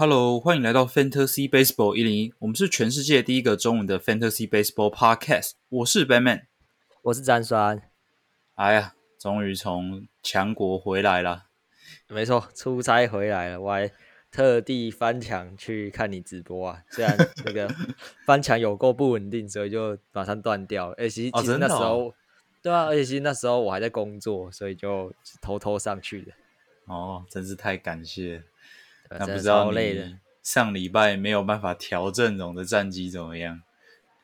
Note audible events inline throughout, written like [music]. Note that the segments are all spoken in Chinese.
Hello，欢迎来到 Fantasy Baseball 一零一，我们是全世界第一个中文的 Fantasy Baseball Podcast。我是 Batman，我是詹酸。哎呀，终于从强国回来了。没错，出差回来了，我还特地翻墙去看你直播啊。虽然那个 [laughs] 翻墙有够不稳定，所以就马上断掉了。而且其实那时候，对啊，而且其实那时候我还在工作，所以就偷偷上去的。哦，真是太感谢。那不知道你上礼拜没有办法调阵容的战绩怎么样？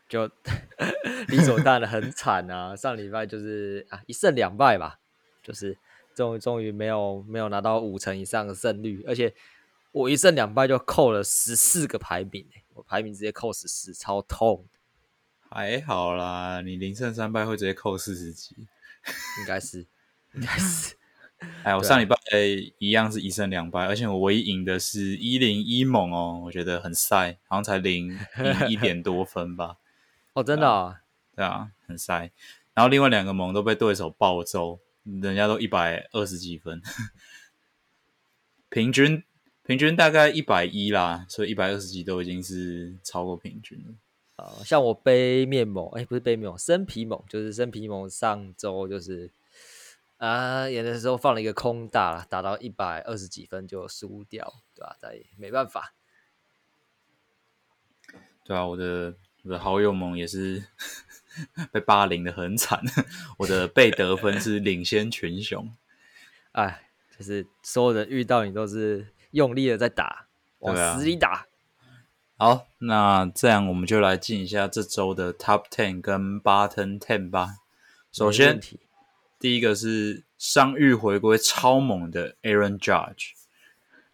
就 [laughs] 理所当然很惨啊！上礼拜就是啊一胜两败吧，就是终终于没有没有拿到五成以上的胜率，而且我一胜两败就扣了十四个排名，我排名直接扣十四，超痛。还好啦，你零胜三败会直接扣四十几，应该是，应该是。哎，我上礼拜一样是一胜两败，而且我唯一赢的是一零一猛哦，我觉得很晒，好像才零一点多分吧。哦，真的啊？对啊，很晒。然后另外两个猛都被对手暴揍，人家都一百二十几分，平均平均大概一百一啦，所以一百二十几都已经是超过平均了。啊，像我背面猛，哎，不是背面猛，生皮猛，就是生皮猛，上周就是。啊，有的时候放了一个空大，打到一百二十几分就输掉，对吧？再没办法。对啊，我的我的好友盟也是 [laughs] 被霸凌的很惨，我的被得分是领先群雄。[laughs] 哎，就是所有人遇到你都是用力的在打，往死里打。好，那这样我们就来进一下这周的 Top Ten 跟 Bottom Ten 吧。首先。第一个是伤愈回归超猛的 Aaron Judge，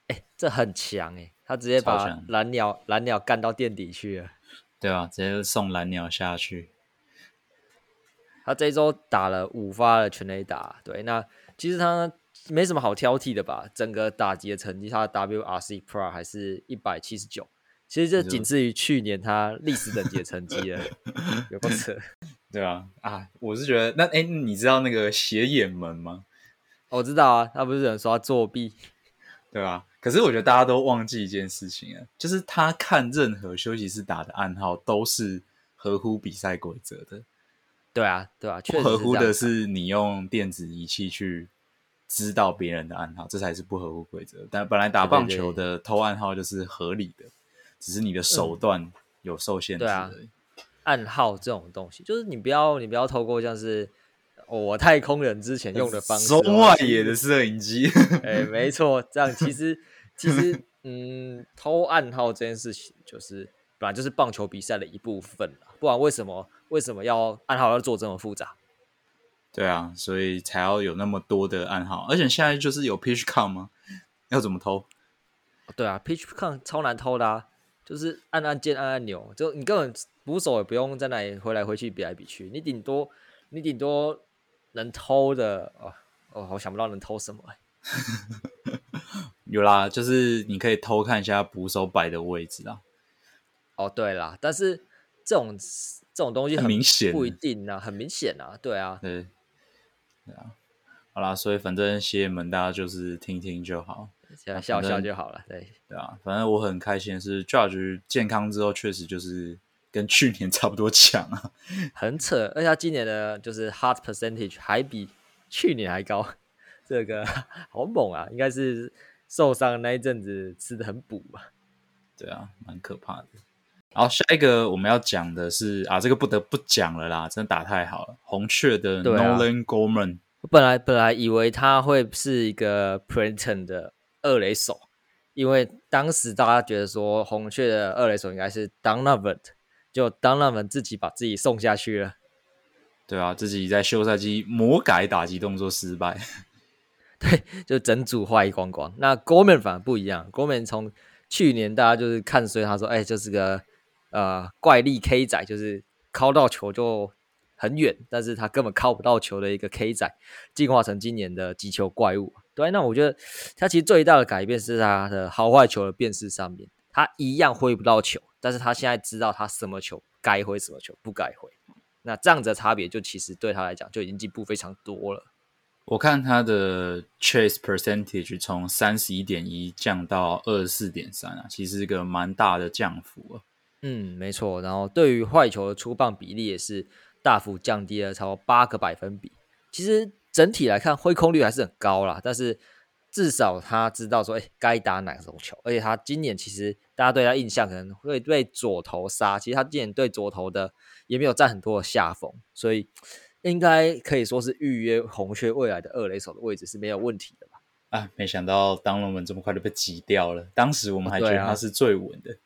哎，这很强哎，他直接把蓝鸟蓝鸟干到垫底去了，对啊，直接送蓝鸟下去。他这周打了五发的全垒打，对，那其实他没什么好挑剔的吧？整个打击的成绩，他的 WRC Pro 还是一百七十九，其实这仅次于去年他历史等级的成绩了，[laughs] 有够扯。对啊，啊，我是觉得那哎，你知道那个斜眼门吗？我知道啊，他不是有人说他作弊，对吧？可是我觉得大家都忘记一件事情啊，就是他看任何休息室打的暗号都是合乎比赛规则的。对啊，对啊，不合乎的是你用电子仪器去知道别人的暗号，这才是不合乎规则。但本来打棒球的偷暗号就是合理的，只是你的手段有受限制而已。暗号这种东西，就是你不要你不要透过像是我太空人之前用的方式，中外野的摄影机，哎，没错，这样其实其实嗯，偷暗号这件事情就是本来就是棒球比赛的一部分不然为什么为什么要暗号要做这么复杂？对啊，所以才要有那么多的暗号，而且现在就是有 pitch count 吗？要怎么偷？对啊，pitch count 超难偷的啊，就是按按键按按钮，就你根本。捕手也不用在那里回来回去比来比去，你顶多你顶多能偷的哦哦，我想不到能偷什么。[laughs] 有啦，就是你可以偷看一下捕手摆的位置啊。哦，对啦，但是这种这种东西很明显，不一定啊，很明显啊，对啊，对对啊。好啦，所以反正邪门大家就是听听就好，笑笑就好了。对对啊，反正我很开心是 Judge 健康之后，确实就是。跟去年差不多强啊，[laughs] 很扯，而且他今年的就是 heart percentage 还比去年还高，这个好猛啊！应该是受伤那一阵子吃的很补吧。对啊，蛮可怕的。然后，下一个我们要讲的是啊，这个不得不讲了啦，真的打太好了，红雀的 Nolan Gorman。我本来本来以为他会是一个 Princeton 的二垒手，因为当时大家觉得说红雀的二垒手应该是 Donovan。就当他们自己把自己送下去了，对啊，自己在休赛期魔改打击动作失败，[laughs] 对，就整组坏光光。那 Gorman 反而不一样，Gorman 从去年大家就是看衰他说，哎，就是个呃怪力 K 仔，就是靠到球就很远，但是他根本靠不到球的一个 K 仔，进化成今年的击球怪物。对，那我觉得他其实最大的改变是他的好坏球的辨识上面，他一样挥不到球。但是他现在知道他什么球该挥，什么球不该挥，那这样子的差别就其实对他来讲就已经进步非常多了。我看他的 chase percentage 从三十一点一降到二十四点三啊，其实是个蛮大的降幅啊。嗯，没错。然后对于坏球的出棒比例也是大幅降低了超过八个百分比。其实整体来看，挥空率还是很高啦，但是至少他知道说，哎，该打哪种球。而且他今年其实大家对他印象可能会对左投杀，其实他今年对左投的也没有占很多的下风，所以应该可以说是预约红雀未来的二垒手的位置是没有问题的吧？啊，没想到当龙门这么快就被挤掉了。当时我们还觉得他是最稳的。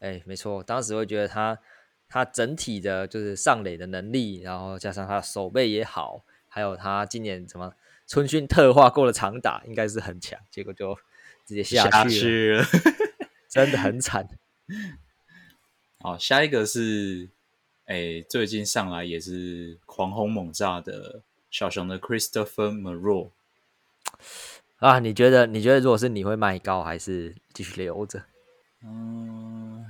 哎，没错，当时会觉得他他整体的就是上垒的能力，然后加上他的手背也好，还有他今年什么春训特化过的长打，应该是很强，结果就直接下去了，真的很惨。[laughs] 好，下一个是哎，最近上来也是狂轰猛炸的小熊的 Christopher m o r o 啊，你觉得你觉得如果是你会卖高还是继续留着？嗯，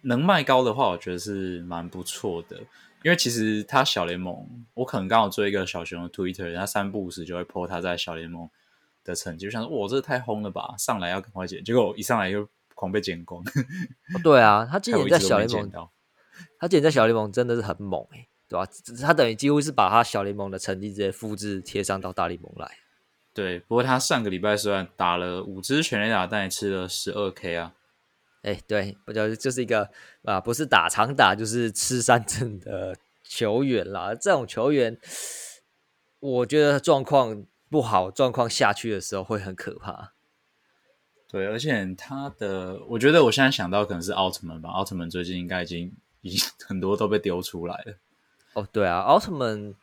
能卖高的话，我觉得是蛮不错的。因为其实他小联盟，我可能刚好追一个小熊的 Twitter，他三不五时就会 po 他在小联盟的成绩，就想说哇，这太轰了吧，上来要赶快捡，结果一上来就狂被捡光。对啊，他今年在小联盟，他今年在小联盟真的是很猛哎，对吧？他等于几乎是把他小联盟的成绩直接复制贴上到大联盟来。对，不过他上个礼拜虽然打了五支全垒打，但也吃了十二 K 啊。哎，对，不就就是一个啊，不是打长打就是吃三阵的球员啦。这种球员，我觉得状况不好，状况下去的时候会很可怕。对，而且他的，我觉得我现在想到可能是奥特曼吧。奥特曼最近应该已经已经很多都被丢出来了。哦，对啊，奥特曼。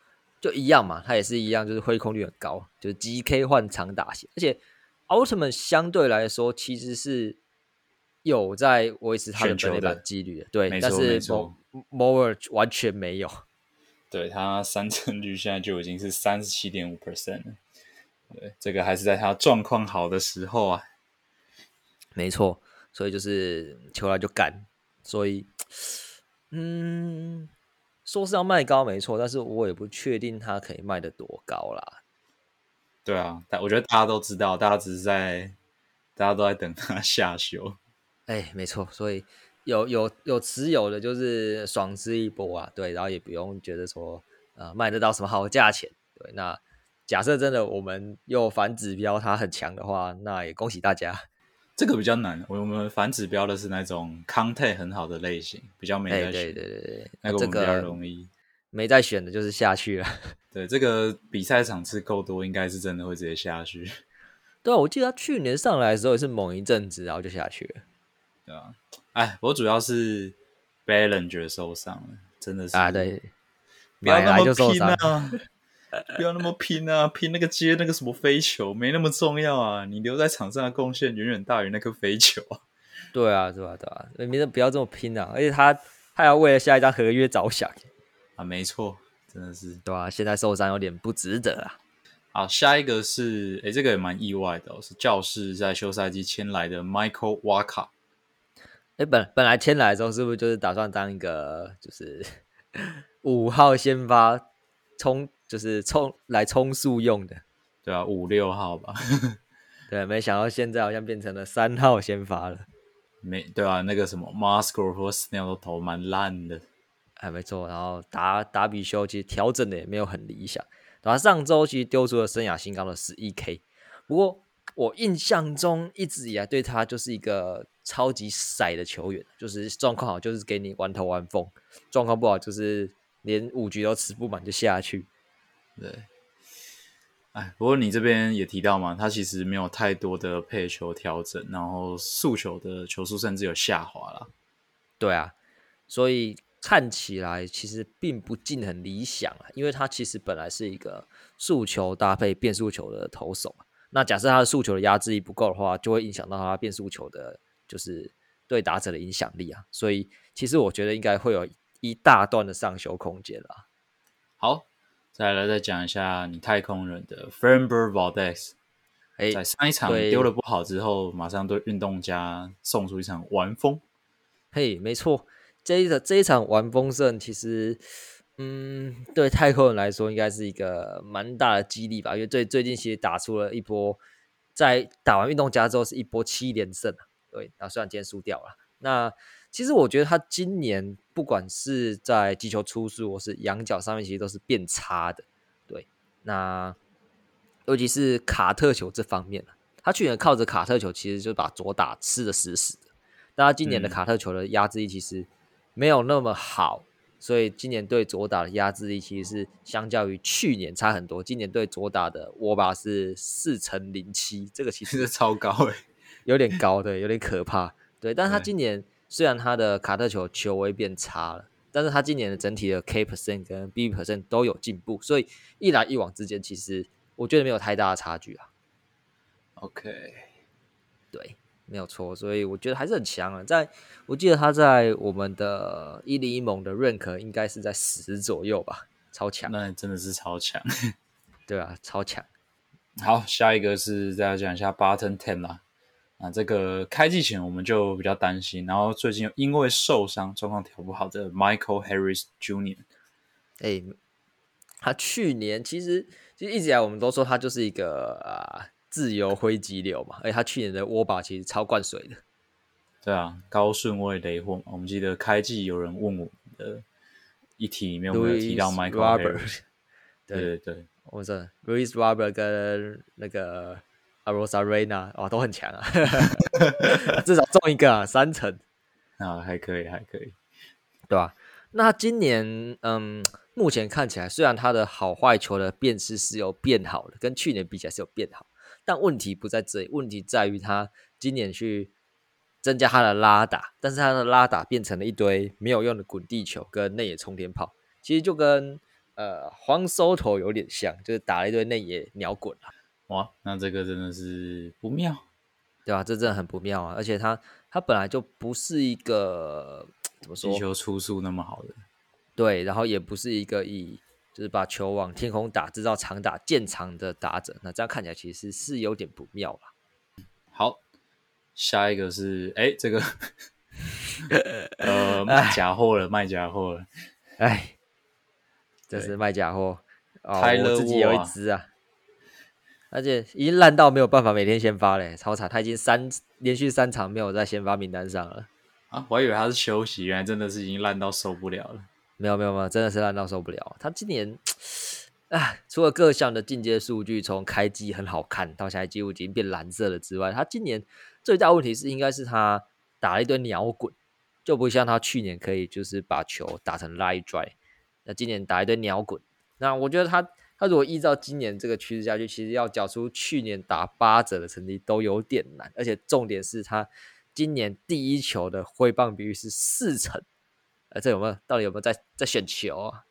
就一样嘛，他也是一样，就是挥空率很高，就是 GK 换长打型，而且奥特曼相对来说其实是有在维持他的本垒板几率的，对，但是 Moore 完全没有，[laughs] 对他三振率现在就已经是三十七点五 percent 了，对，这个还是在他状况好的时候啊，没错，所以就是球来就干，所以嗯。说是要卖高没错，但是我也不确定它可以卖的多高啦。对啊，但我觉得大家都知道，大家只是在，大家都在等他下修。哎，没错，所以有有有持有的，就是爽吃一波啊。对，然后也不用觉得说，呃，卖得到什么好价钱。对，那假设真的我们又反指标它很强的话，那也恭喜大家。[laughs] 这个比较难，我们反指标的是那种 content 很好的类型，比较没在选。对对对对，那个我们比较容易。没在选的就是下去了。[laughs] 对，这个比赛场次够多，应该是真的会直接下去。[laughs] 对啊，我记得他去年上来的时候也是猛一阵子，然后就下去了。对啊，哎，我主要是 Balinger 受伤了，真的是啊，对，不要那么拼啊。不要那么拼啊！拼那个接那个什么飞球没那么重要啊！你留在场上的贡献远远大于那颗飞球啊！[laughs] 对啊，对吧？对吧？没得不要这么拼啊！而且他他要为了下一张合约着想啊！没错，真的是对啊？现在受伤有点不值得啊！好，下一个是哎，这个也蛮意外的，是教室在休赛季签来的 Michael Waka。哎，本本来签来的时候是不是就是打算当一个就是 [laughs] 五号先发冲？就是冲来冲速用的，对啊，五六号吧。[laughs] 对，没想到现在好像变成了三号先发了。没对啊，那个什么 Musgrove 和 Snell 都投蛮烂的。哎，没错。然后打打比修其实调整的也没有很理想。然后上周其实丢出了生涯新高的十一 K。不过我印象中一直以来对他就是一个超级甩的球员，就是状况好就是给你玩头玩疯，状况不好就是连五局都吃不满就下去。对，哎，不过你这边也提到嘛，他其实没有太多的配球调整，然后速球的球速甚至有下滑了。对啊，所以看起来其实并不尽很理想啊，因为他其实本来是一个速球搭配变速球的投手，那假设他的速球的压制力不够的话，就会影响到他变速球的，就是对打者的影响力啊。所以其实我觉得应该会有一大段的上修空间啦。好。再来再讲一下你太空人的 Framber Valdez，哎，在上一场丢了不好之后，马上对运动家送出一场完封。嘿，没错，这一场这一场完封胜，其实，嗯，对太空人来说，应该是一个蛮大的激励吧，因为最最近其实打出了一波，在打完运动家之后是一波七连胜啊。对，那虽然今天输掉了，那其实我觉得他今年不管是在击球出速或是仰角上面，其实都是变差的。对，那尤其是卡特球这方面他去年靠着卡特球，其实就把左打吃的死死的。但他今年的卡特球的压制力其实没有那么好，所以今年对左打的压制力其实是相较于去年差很多。今年对左打的握把是四乘零七，这个其实是超高诶。[laughs] 有点高，对，有点可怕，对。但是他今年虽然他的卡特球球威变差了，但是他今年的整体的 K percent 跟 B percent 都有进步，所以一来一往之间，其实我觉得没有太大的差距啊。OK，对，没有错，所以我觉得还是很强啊。在我记得他在我们的一零一盟的 rank 应该是在十左右吧，超强。那真的是超强，[laughs] 对啊，超强。好，下一个是再讲一下 Button Ten 啦。啊，这个开季前我们就比较担心，然后最近因为受伤状况调不好的 Michael Harris Jr.，哎，他去年其实其实一直以来我们都说他就是一个啊自由挥击流嘛，而且他去年的握把其实超灌水的。对啊，高顺位雷货嘛，我们记得开季有人问我们的一题里面，我们有提到 Michael Harris，对对对，我说 Louis Robert 跟那个。Arosarena 哇，都很强啊，[laughs] 至少中一个啊，三成啊，还可以，还可以，对吧？那今年，嗯，目前看起来，虽然他的好坏球的辨识是有变好的，跟去年比起来是有变好，但问题不在这里，问题在于他今年去增加他的拉打，但是他的拉打变成了一堆没有用的滚地球跟内野冲天炮，其实就跟呃黄收头有点像，就是打了一堆内野鸟滚了。哇，那这个真的是不妙，对吧？这真的很不妙啊！而且他他本来就不是一个怎么说，击球出速那么好的，对，然后也不是一个以就是把球往天空打，制造长打见长的打者。那这样看起来其实是有点不妙了。好，下一个是哎，这个 [laughs] 呃卖假货了，卖假货了，哎，这是卖假货哦，我自己有一只啊。而且已经烂到没有办法每天先发嘞，超惨！他已经三连续三场没有在先发名单上了啊！我还以为他是休息，原来真的是已经烂到受不了了。没有没有没有，真的是烂到受不了。他今年啊，除了各项的进阶数据从开机很好看到现在几乎已经变蓝色了之外，他今年最大问题是应该是他打了一堆鸟滚，就不像他去年可以就是把球打成 lie dry。那今年打一堆鸟滚，那我觉得他。他如果依照今年这个趋势下去，其实要缴出去年打八折的成绩都有点难，而且重点是他今年第一球的挥棒比率是四成，呃，这有没有？到底有没有在在选球啊？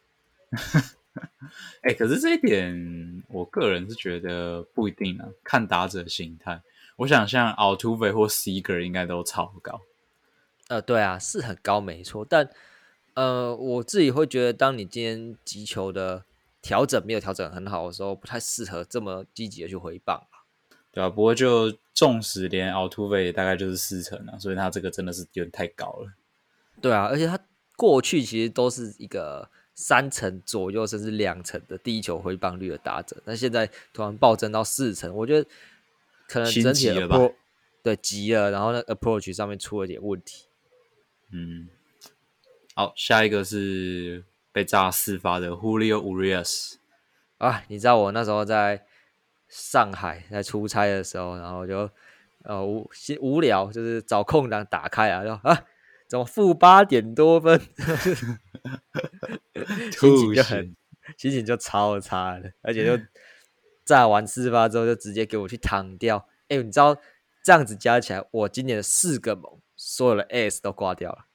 [laughs] 哎，可是这一点，我个人是觉得不一定啊，看打者心态。我想像 Altuve 或 Seager 应该都超高。呃，对啊，是很高，没错。但呃，我自己会觉得，当你今天击球的调整没有调整很好的时候，不太适合这么积极的去回棒对啊，不过就纵使连奥突威大概就是四成啊，所以他这个真的是有点太高了。对啊，而且他过去其实都是一个三成左右甚至两成的第一球回棒率的打者，但现在突然暴增到四成，我觉得可能整体了吧？对，急了，然后那 approach 上面出了点问题。嗯，好，下一个是。被炸四发的 Julio Urias 啊！你知道我那时候在上海在出差的时候，然后就呃无无聊，就是找空档打开啊，就啊，怎么负八点多分？[laughs] 心情就很心情就超差的，而且就炸完四发之后就直接给我去躺掉。哎，你知道这样子加起来，我今年的四个盟，所有的 S 都挂掉了，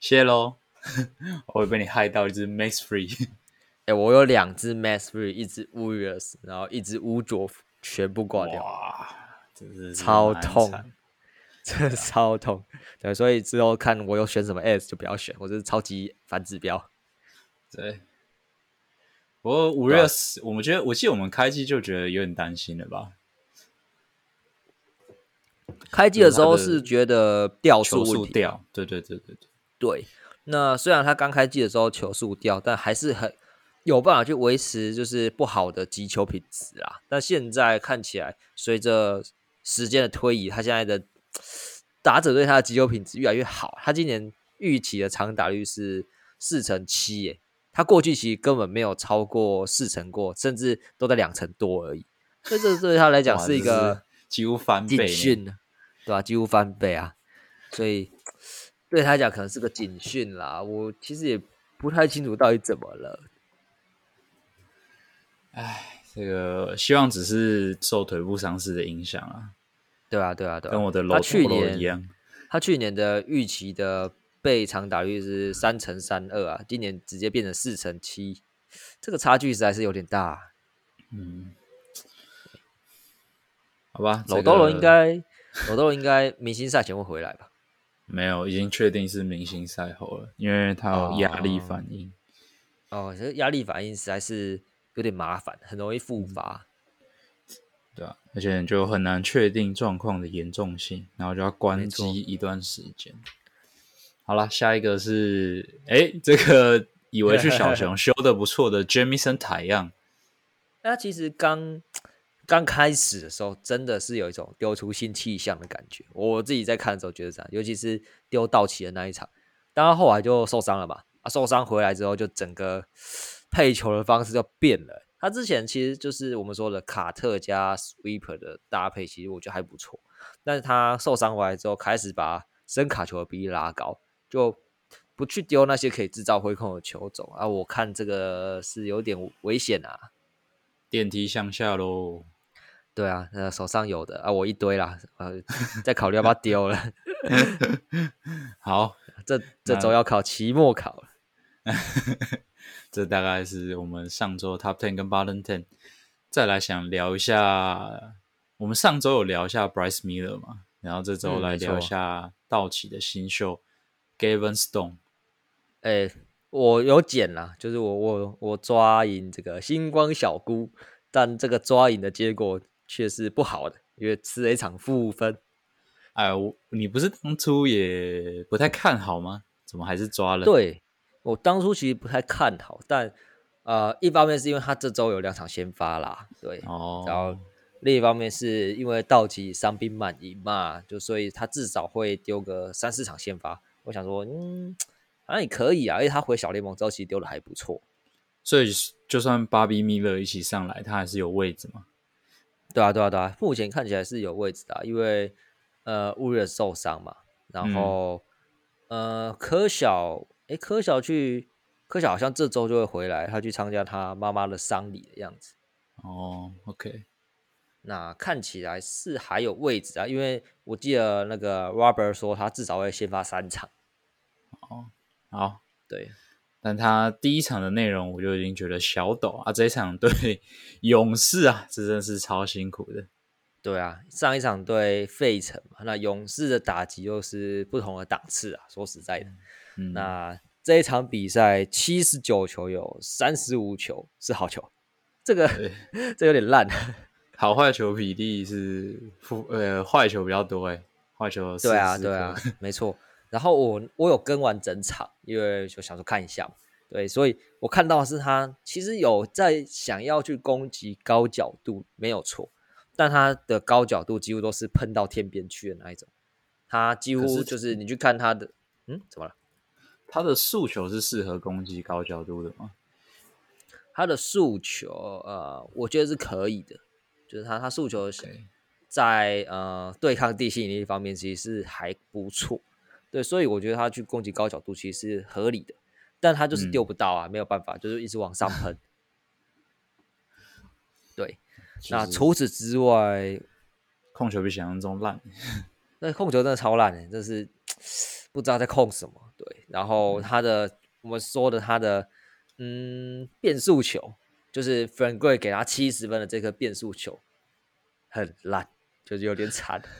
谢喽。[laughs] 我会被你害到一只 Max Free，[laughs] 哎，我有两只 Max Free，一只 Urius，然后一只乌卓全部挂掉，哇，真是超痛，真的超痛。对，所以之后看我有选什么 S 就不要选，我这是超级反指标。对，不过 Urias，我们觉得，我记得我们开机就觉得有点担心了吧？开机的时候是觉得掉速问题，掉，对对对对对，对。那虽然他刚开机的时候球速掉，但还是很有办法去维持就是不好的击球品质啦。但现在看起来，随着时间的推移，他现在的打者对他的击球品质越来越好。他今年预期的长打率是四成七，耶，他过去其实根本没有超过四成过，甚至都在两成多而已。所以这对他来讲是一个几乎翻倍，警讯对吧？几乎翻倍啊！所以对他讲可能是个警讯啦。我其实也不太清楚到底怎么了。唉，这个希望只是受腿部伤势的影响啊。对啊，对啊，对啊。跟我的楼去年一样，他去年的预期的被长打率是三乘三二啊，今年直接变成四乘七，这个差距实在是有点大。嗯。好吧，老多伦应该，老多伦应该明星赛前会回来吧？没有，已经确定是明星赛后了，因为他有压力反应。哦，这压力反应实在是有点麻烦，很容易复发。对啊，而且就很难确定状况的严重性，然后就要关机一段时间。好了，下一个是，哎，这个以为是小熊修的不错的 Jamison 太阳，那其实刚。刚开始的时候，真的是有一种丢出新气象的感觉。我自己在看的时候觉得这样，尤其是丢道奇的那一场，当然后来就受伤了嘛。啊，受伤回来之后，就整个配球的方式就变了。他之前其实就是我们说的卡特加 sweeper 的搭配，其实我觉得还不错。但是他受伤回来之后，开始把伸卡球的比例拉高，就不去丢那些可以制造挥空的球种啊。我看这个是有点危险啊。电梯向下喽。对啊，那，手上有的啊，我一堆啦，呃，在考虑要不要丢了。[laughs] 好，这这周要考期末考了。[laughs] 这大概是我们上周 Top Ten 跟 Bottom Ten。再来想聊一下，我们上周有聊一下 Bryce Miller 嘛，然后这周来聊一下道奇的新秀 Gavin Stone。哎，我有剪啦，就是我我我抓赢这个星光小姑，但这个抓赢的结果。却是不好的，因为吃了一场负分。哎，我你不是当初也不太看好吗？怎么还是抓了？对我当初其实不太看好，但呃，一方面是因为他这周有两场先发啦，对，哦，然后另一方面是因为道奇伤兵满营嘛，就所以他至少会丢个三四场先发。我想说，嗯，好像也可以啊，因为他回小联盟之后其实丢的还不错，所以就算巴比米勒一起上来，他还是有位置嘛。对啊，对啊，对啊，目前看起来是有位置的，因为呃，乌瑞受伤嘛，然后呃，柯小，哎，柯小去，柯小好像这周就会回来，他去参加他妈妈的丧礼的样子。哦，OK，那看起来是还有位置啊，因为我记得那个 Robert 说他至少会先发三场。哦，好，对。但他第一场的内容我就已经觉得小抖啊，这一场对 [laughs] 勇士啊，这真的是超辛苦的。对啊，上一场对费城嘛，那勇士的打击又是不同的档次啊。说实在的，那这一场比赛七十九球有三十五球是好球，这个 [laughs] 这有点烂。[laughs] 好坏球比例是负呃坏球比较多哎，坏球对啊对啊，没错。然后我我有跟完整场，因为就想说看一下，对，所以我看到是他其实有在想要去攻击高角度，没有错，但他的高角度几乎都是喷到天边去的那一种，他几乎就是你去看他的，嗯，怎么了？他的诉求是适合攻击高角度的吗？他的诉求，呃，我觉得是可以的，就是他他诉求在呃对抗地心引力方面其实是还不错。对，所以我觉得他去攻击高角度其实是合理的，但他就是丢不到啊，没有办法，就是一直往上喷。[laughs] 对，那除此之外，控球比想象中烂。[laughs] 那控球真的超烂的，这是 [tsk] 不知道在控什么。对，然后他的我们说的他的嗯变速球，就是 Frank Gray 给他七十分的这颗变速球很烂，就是有点惨。[laughs]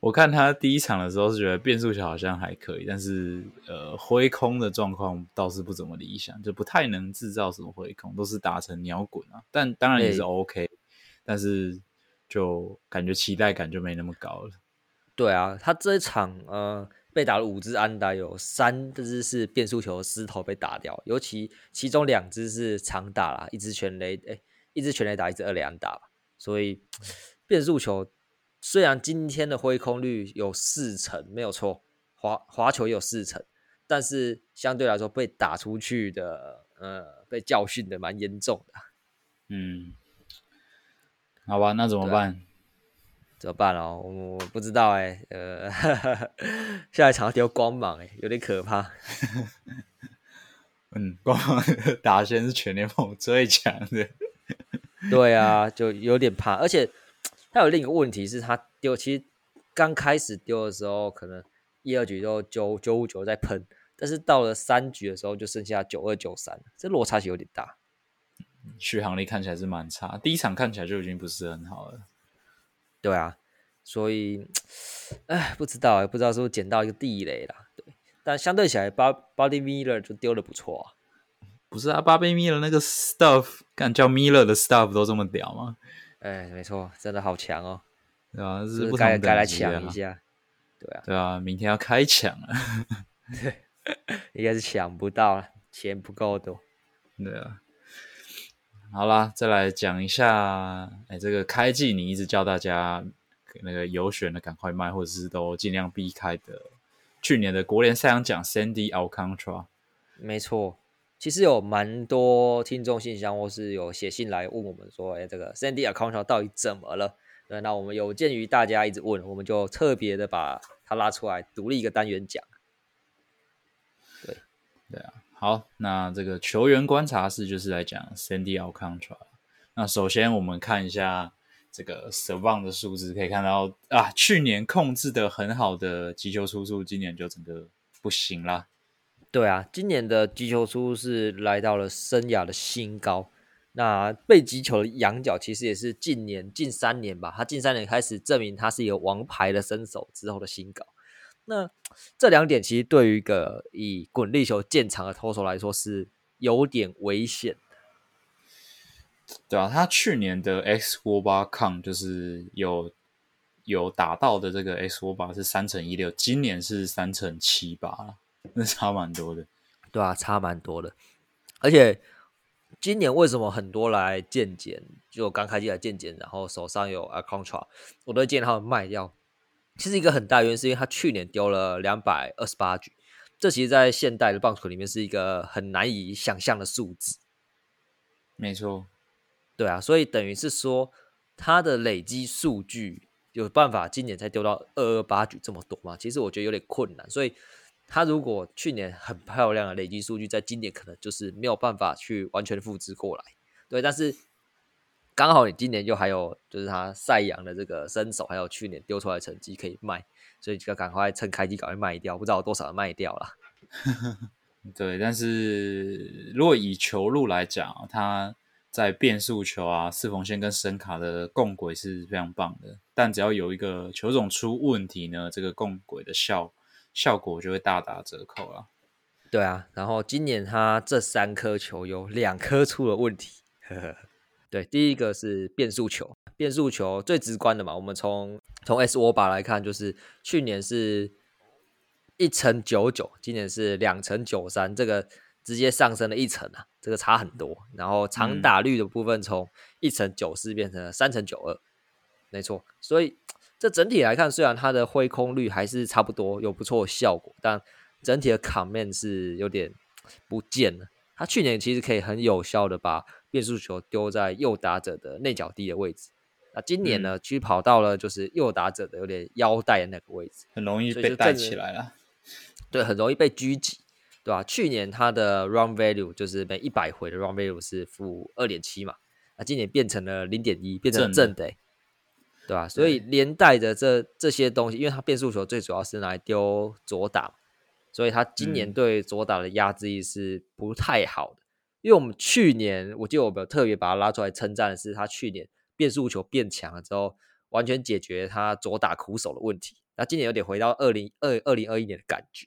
我看他第一场的时候是觉得变速球好像还可以，但是呃挥空的状况倒是不怎么理想，就不太能制造什么挥空，都是打成鸟滚啊。但当然也是 OK，但是就感觉期待感就没那么高了。对啊，他这一场呃被打了五支安打，有三支是变速球失头被打掉，尤其其中两支是长打啦，一支全垒，哎，一支全垒打，一支二垒安打，所以变速球虽然今天的挥空率有四成，没有错，滑滑球也有四成，但是相对来说被打出去的，呃，被教训的蛮严重的。嗯，好吧，那怎么办？怎么办哦？我我不知道哎，呃，下一场丢光芒哎，有点可怕。[laughs] 嗯，光芒打线是全联盟最强的。对啊，就有点怕，而且他有另一个问题是他丢，其实刚开始丢的时候可能一二局都九九五九在喷，但是到了三局的时候就剩下九二九三，这落差其实有点大。续航力看起来是蛮差，第一场看起来就已经不是很好了。对啊，所以，哎，不知道，不知道是不是捡到一个地雷啦。对，但相对起来，巴巴蒂米勒就丢的不错啊。不是啊，巴蒂米勒那个 stuff，敢叫米勒的 stuff 都这么屌吗？哎，没错，真的好强哦。对啊，是该该来抢一下。对啊，对啊，明天要开抢了。[laughs] 对，应该是抢不到了，钱不够多。对啊。好啦，再来讲一下，哎，这个开季你一直叫大家那个有选的赶快卖，或者是都尽量避开的。去年的国联赛扬奖 Sandy Alcantara，没错，其实有蛮多听众信箱或是有写信来问我们说，哎，这个 Sandy Alcantara 到底怎么了？对，那我们有鉴于大家一直问，我们就特别的把它拉出来，独立一个单元讲。对，对啊。好，那这个球员观察室就是来讲 Sandy Alcantara。那首先我们看一下这个 s a v a n 的数字，可以看到啊，去年控制的很好的击球出数，今年就整个不行啦。对啊，今年的击球出是来到了生涯的新高。那被击球的仰角其实也是近年近三年吧，他近三年开始证明他是一个王牌的身手之后的新高。那这两点其实对于一个以滚力球见长的投手来说是有点危险的，对啊，他去年的 X 波八抗就是有有打到的这个 X 波八是三乘一六，今年是三乘七八那差蛮多的，对啊，差蛮多的。而且今年为什么很多来健检，就刚开机来健检，然后手上有 a contra，我都建议他们卖掉。其实一个很大原因是因为他去年丢了两百二十八局，这其实，在现代的棒球里面是一个很难以想象的数字。没错，对啊，所以等于是说他的累积数据有办法今年才丢到二二八局这么多吗？其实我觉得有点困难。所以他如果去年很漂亮的累积数据，在今年可能就是没有办法去完全复制过来。对，但是。刚好你今年就还有就是他赛扬的这个身手，还有去年丢出来的成绩可以卖，所以就要赶快趁开机赶快卖掉，不知道有多少人卖掉了。[laughs] 对，但是如果以球路来讲，他在变速球啊、四缝线跟声卡的共轨是非常棒的，但只要有一个球种出问题呢，这个共轨的效效果就会大打折扣了。对啊，然后今年他这三颗球有两颗出了问题。呵呵对，第一个是变速球，变速球最直观的嘛。我们从从 S 沃巴来看，就是去年是一乘九九，今年是两乘九三，这个直接上升了一层啊，这个差很多。然后长打率的部分从一乘九四变成了三乘九二，没错。所以这整体来看，虽然它的挥空率还是差不多，有不错的效果，但整体的卡面是有点不见了。他去年其实可以很有效的把变速球丢在右打者的内角低的位置，那今年呢，其实跑到了就是右打者的有点腰带的那个位置，很容易被带起来了。对，很容易被狙击，对吧？去年他的 run value 就是每一百回的 run value 是负二点七嘛，那今年变成了零点一，变成正的，对吧？所以连带着这这些东西，因为他变速球最主要是拿来丢左打，所以他今年对左打的压制力是不太好的。因为我们去年，我记得我们有特别把他拉出来称赞的是，他去年变速球变强了之后，完全解决他左打苦手的问题。那今年有点回到二零二二零二一年的感觉。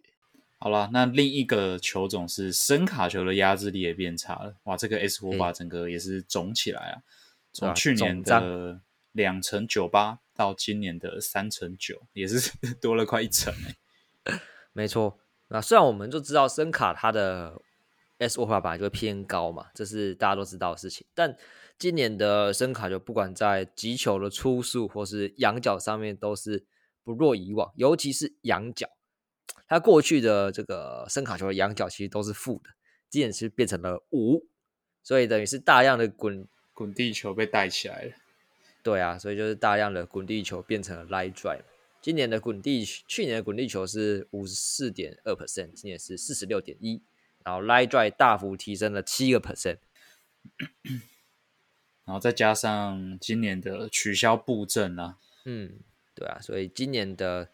好了，那另一个球种是深卡球的压制力也变差了。哇，这个 S 火把整个也是肿起来啊！从去年的两成九八到今年的三成九，也是 [laughs] 多了快一成哎。[laughs] 没错。那虽然我们就知道声卡它的 S O 法本来就会偏高嘛，这是大家都知道的事情。但今年的声卡就不管在击球的出速或是仰角上面都是不弱以往，尤其是仰角，它过去的这个声卡球的仰角其实都是负的，今年是变成了五，所以等于是大量的滚滚地球被带起来了。对啊，所以就是大量的滚地球变成了 light drive。今年的滚地，去年的滚地球是五十四点二 percent，今年是四十六点一，然后 line drive 大幅提升了七个 percent，[clears throat] 然后再加上今年的取消布阵啊，嗯，对啊，所以今年的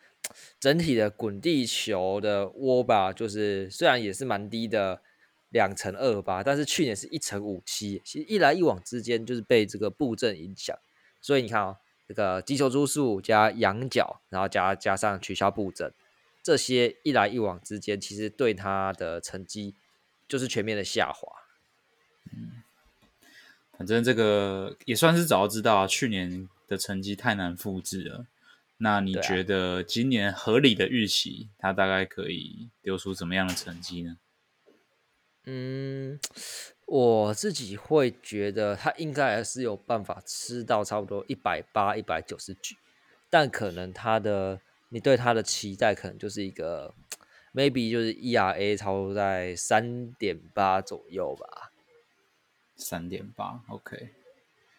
整体的滚地球的窝吧，就是虽然也是蛮低的两成二八，但是去年是一成五七，其实一来一往之间就是被这个布阵影响，所以你看哦。这个击球株数加仰角，然后加加上取消布阵，这些一来一往之间，其实对他的成绩就是全面的下滑。嗯，反正这个也算是早知道，去年的成绩太难复制了。那你觉得今年合理的预期，他大概可以丢出怎么样的成绩呢？嗯。我自己会觉得他应该还是有办法吃到差不多一百八、一百九十局，但可能他的你对他的期待可能就是一个 maybe 就是 ERA 差不多在三点八左右吧。三点八，OK。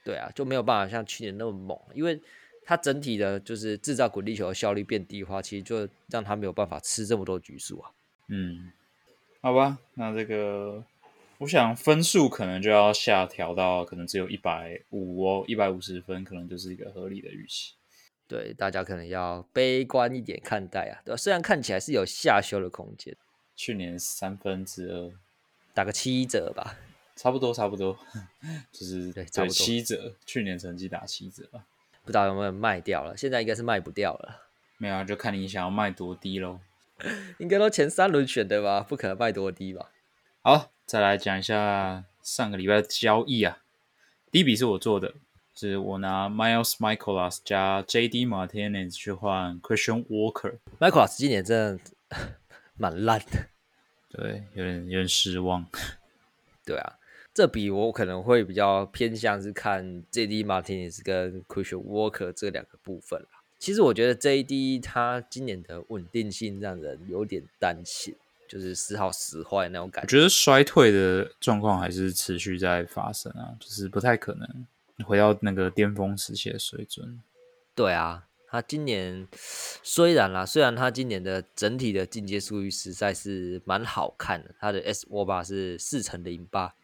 对啊，就没有办法像去年那么猛，因为他整体的就是制造滚地球的效率变低的话，其实就让他没有办法吃这么多局数啊。嗯，好吧，那这个。我想分数可能就要下调到可能只有一百五哦，一百五十分可能就是一个合理的预期。对，大家可能要悲观一点看待啊，对吧？虽然看起来是有下修的空间，去年三分之二，打个七折吧，差不多差不多，就是对，差不多七折。去年成绩打七折吧，不知道有没有卖掉了？现在应该是卖不掉了，没有啊，就看你想要卖多低喽。[laughs] 应该都前三轮选的吧，不可能卖多低吧？好。再来讲一下上个礼拜的交易啊，第一笔是我做的，是我拿 Miles Michaelas 加 J.D. Martinez 去换 Christian Walker。Michaelas 今年真的 [laughs] 蛮烂的，对，有点有点失望。对啊，这笔我可能会比较偏向是看 J.D. Martinez 跟 Christian Walker 这两个部分其实我觉得 J.D. 他今年的稳定性让人有点担心。就是时好时坏那种感觉，我觉得衰退的状况还是持续在发生啊，就是不太可能回到那个巅峰时期的水准。对啊，他今年虽然啦，虽然他今年的整体的进阶数据实在是蛮好看的，他的 S 沃巴是四乘零八，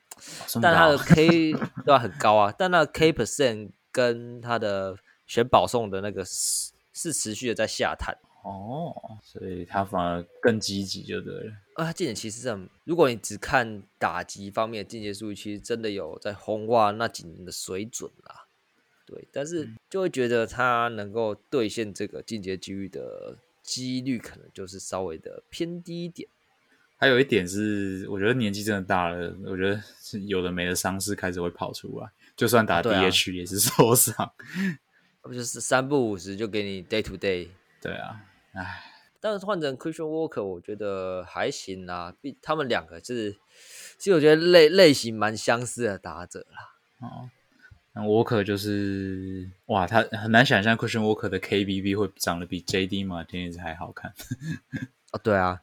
但他的 K [laughs] 对吧很高啊，但那 K percent 跟他的选保送的那个是是持续的在下探。哦，所以他反而更积极就对了。啊，他今年其实是，如果你只看打击方面的进阶数据，其实真的有在红袜那几年的水准啦。对，但是就会觉得他能够兑现这个进阶机遇的几率，可能就是稍微的偏低一点。还有一点是，我觉得年纪真的大了，我觉得是有的没的伤势开始会跑出来，就算打 DH 也是受伤。[laughs] 不就是三不五十就给你 day to day？对啊。唉，但是换成 Christian Walker，我觉得还行啦。毕他们两个是，其实我觉得类类型蛮相似的打者啦。哦，那 Walker 就是哇，他很难想象 Christian Walker 的 KBB 会长得比 JD 马丁斯还好看。哦，对啊，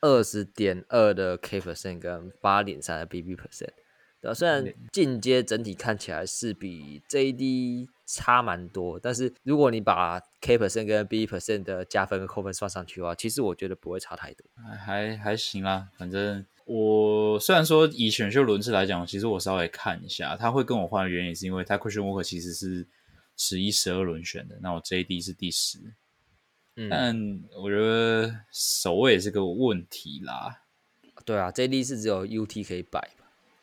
二十点二的 K percent 跟八点三的 BB percent。对，虽然进阶整体看起来是比 JD 差蛮多，但是如果你把 K percent 跟 B percent 的加分跟扣分算上去的话，其实我觉得不会差太多，还还行啦。反正我虽然说以选秀轮次来讲，其实我稍微看一下，他会跟我换的原因是因为他 Christian Walker 其实是十一、十二轮选的，那我 JD 是第十，但我觉得守卫也是个问题啦。对啊，JD 是只有 UT 可以摆。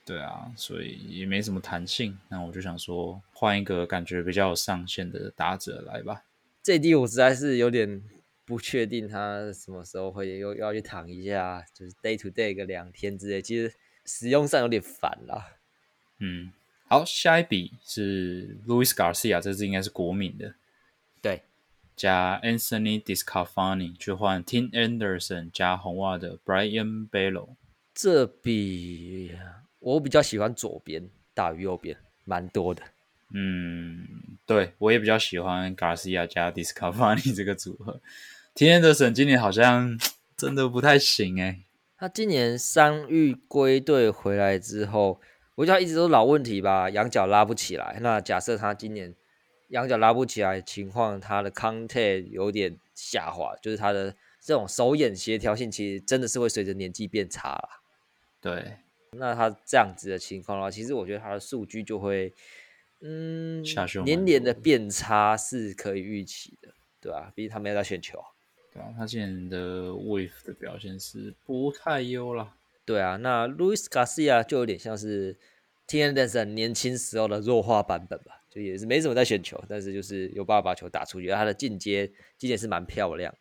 对啊，所以也没什么弹性。那我就想说，换一个感觉比较有上限的打者来吧。这 D 我实在是有点不确定，他什么时候会又要去躺一下，就是 day to day 个两天之类，其实使用上有点烦啦。嗯，好，下一笔是 Louis Garcia，这支应该是国民的。对，加 Anthony Discafani 去换 Tim Anderson 加红袜的 Brian Bello。这比我比较喜欢左边大于右边，蛮多的。嗯，对我也比较喜欢 Garcia 加 Discafani [laughs] 这个组合。Tim Anderson 今年好像真的不太行哎、他今年伤愈归队回来之后，我觉得他一直都是老问题吧，羊角拉不起来。那假设他今年羊角拉不起来的情况，他的 contact 有点下滑，就是他的这种手眼协调性，其实真的是会随着年纪变差啦。对，那他这样子的情况的话，其实我觉得他的数据就会，嗯年年的变差是可以预期的，对吧、毕竟他没有在选球。对啊，他今年的 Wave 的表现是不太优了。对啊，那 Luis Garcia 就有点像是 T Anderson 年轻时候的弱化版本吧，就也是没怎么在选球，但是就是有办法把球打出去，他的进阶今年是蛮漂亮。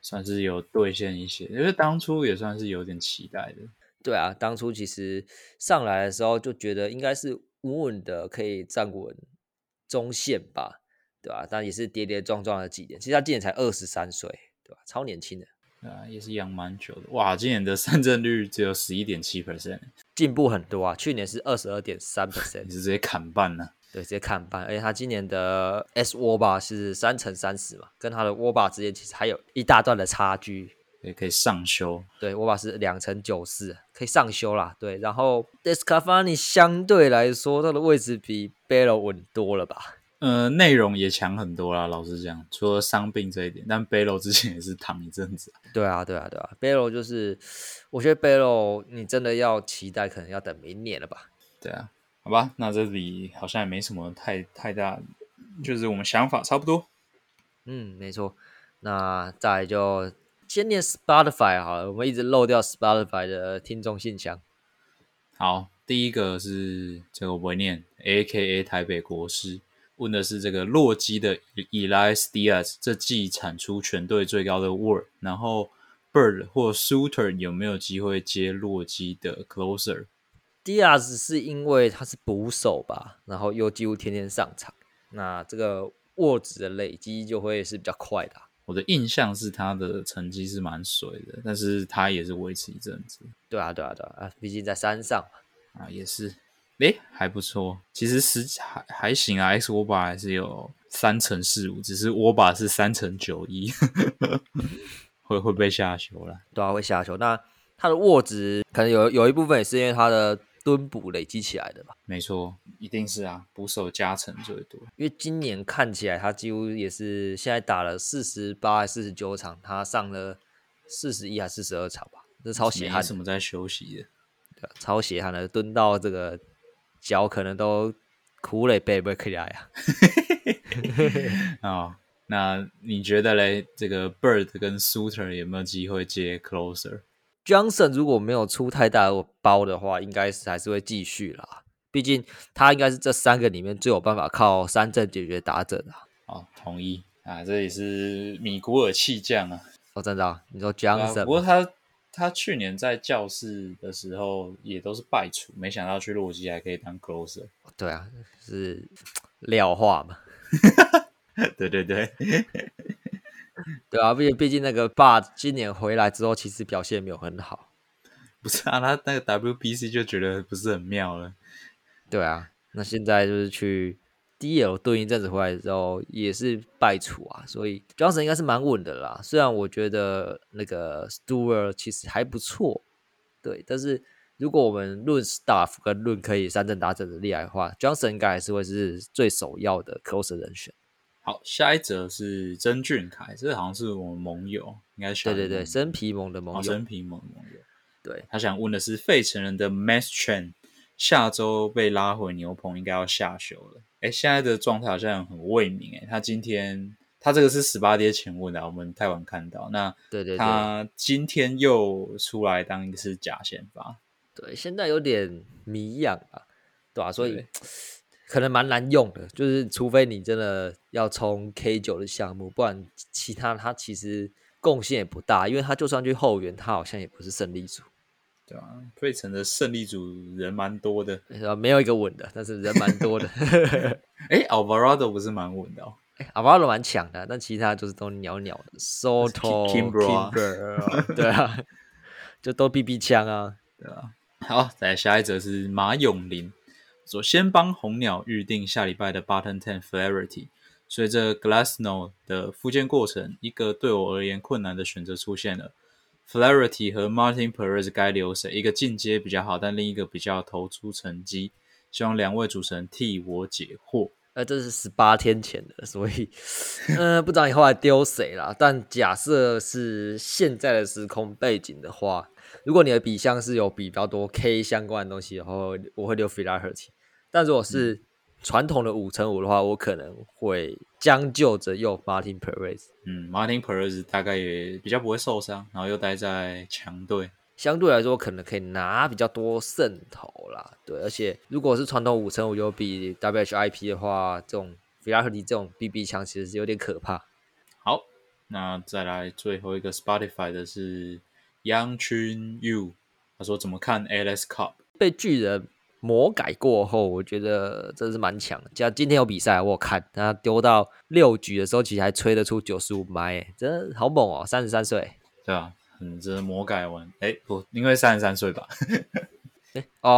算是有兑现一些，因为当初也算是有点期待的。对啊，当初其实上来的时候就觉得应该是稳稳的可以站稳中线吧，对吧、但也是跌跌撞撞了几年，其实他今年才二十三岁，对吧、超年轻的，对啊，也是养蛮久的。哇，今年的三振率只有十一点七 percent，进步很多啊，去年是二十二点三 [laughs] percent，你是直接砍半了、对，直接砍半。而且他今年的 S 窝吧是三乘三十嘛，跟他的窝吧之间其实还有一大段的差距。也可以上修。对，我把是两乘九四，可以上修啦。对，然后 Descafani 相对来说，它的位置比 Bello 稳多了吧？呃，内容也强很多啦，老实讲，除了伤病这一点，但 Bello 之前也是躺一阵子啊。对啊，对啊，对啊。Bello 就是，我觉得 Bello 你真的要期待，可能要等明年了吧？对啊，好吧，那这里好像也没什么太太大，就是我们想法差不多。嗯，没错。那再就先念 Spotify 好了，我们一直漏掉 Spotify 的听众信箱。好，第一个是这个我不会念，A K A 台北国师，问的是这个洛基的 Elias Diaz 这季产出全队最高的 WAR，然后 Bird 或 Suter 有没有机会接洛基的 Closer？Diaz 是因为他是捕手吧，然后又几乎天天上场，那这个握值的累积就会是比较快的啊、我的印象是他的成绩是蛮水的，但是他也是维持一阵子对啊，对啊，对啊，啊毕竟在山上嘛。啊，也是，诶，还不错。其实实还还行啊，X 沃巴还是有三乘四五，只是沃巴是三乘九一，[laughs] 会会被下修了。对啊，会下修。那他的握值可能有有一部分也是因为他的蹲补累积起来的吧。没错，一定是啊，捕手加成最多。因为今年看起来他几乎也是现在打了四十八四十九场，他上了四十一还是四十二场吧，这超血没汗的，什么在休息的。[laughs] 超血汗的，蹲到这个脚可能都苦累背不起来啊。啊、[laughs] 那你觉得嘞？这个 Bird 跟 Suter 有没有机会接 Closer？Johnson 如果没有出太大的包的话，应该是还是会继续啦。毕竟他应该是这三个里面最有办法靠三振解决打者的啊。哦，同意啊，这也是米古尔弃将啊。哦，真的啊、你说对啊 Johnson，、不过他他去年在教室的时候也都是败出，没想到去洛基还可以当 Closer。对啊，是廖化嘛。对 [laughs] 对对，对啊，毕竟毕竟那个爸今年回来之后，其实表现没有很好。不是啊，他那个 WBC 就觉得不是很妙了。对啊，那现在就是去 DL 蹲一阵子回来之后，也是败处啊，所以 Johnson 应该是蛮稳的啦。虽然我觉得那个 Stewart 其实还不错，对，但是如果我们论 staff 跟论可以三阵打整的厉害的话，Johnson 应该还是会是最首要的 closer 人选。好，下一则是曾俊凯，这好像是我们盟友，应该是对对对，生生皮盟的盟哦，友，生皮盟盟友。对，他想问的是，费城人的 Max Chen 下周被拉回牛棚，应该要下修了。哎，现在的状态好像很未明。哎，他今天他这个是十八天前问的，我们太晚看到。那对对对。他今天又出来当一次假先发，对，现在有点迷样啊，对吧、所以对可能蛮难用的，就是除非你真的要冲 K 九的项目，不然其他他其实贡献也不大，因为他就算去后援，他好像也不是胜利组，对啊、费城的胜利组人蛮多的。呃没有一个稳的，但是人蛮多的。[laughs] 哎，Alvarado 不是蛮稳的哦。哎，阿巴罗蛮强的，但其他就是都鸟鸟的，Soto、Kimber，对啊，就都 BB 枪啊，对啊。好，再下一则是马永林，说先帮红鸟预定下礼拜的 Button Ten Flaherty。随着 Glassnow 的复健过程，一个对我而言困难的选择出现了：Flaherty 和 Martin Perez 该留谁？一个进阶比较好，但另一个比较投出成绩。希望两位主持人替我解惑。呃，这是十八天前的，所以，呃，不知道你后来丢谁了。但假设是现在的时空背景的话，如果你的笔箱是有比较多 K 相关的东西，然后我会留 Flaherty。但如果是传统的五乘五的话，我可能会将就着用 Martin Perez。嗯，Martin Perez 大概也比较不会受伤，然后又待在强队，相对来说可能可以拿比较多胜投啦。对，而且如果是传统五乘五有比 WHIP 的话，这种 f i l a r t y 这种 BB 枪其实是有点可怕。好，那再来最后一个 Spotify 的是 Young Chun Yu，他说怎么看 Alex Cup 被巨人？魔改过后，我觉得真是蛮强。像今天有比赛，我看他丢到六局的时候，其实还吹得出九十五迈，真的好猛哦！三十三岁，对啊，嗯，这魔改完，哎，不，因为三十三岁吧？[laughs] 哎，哦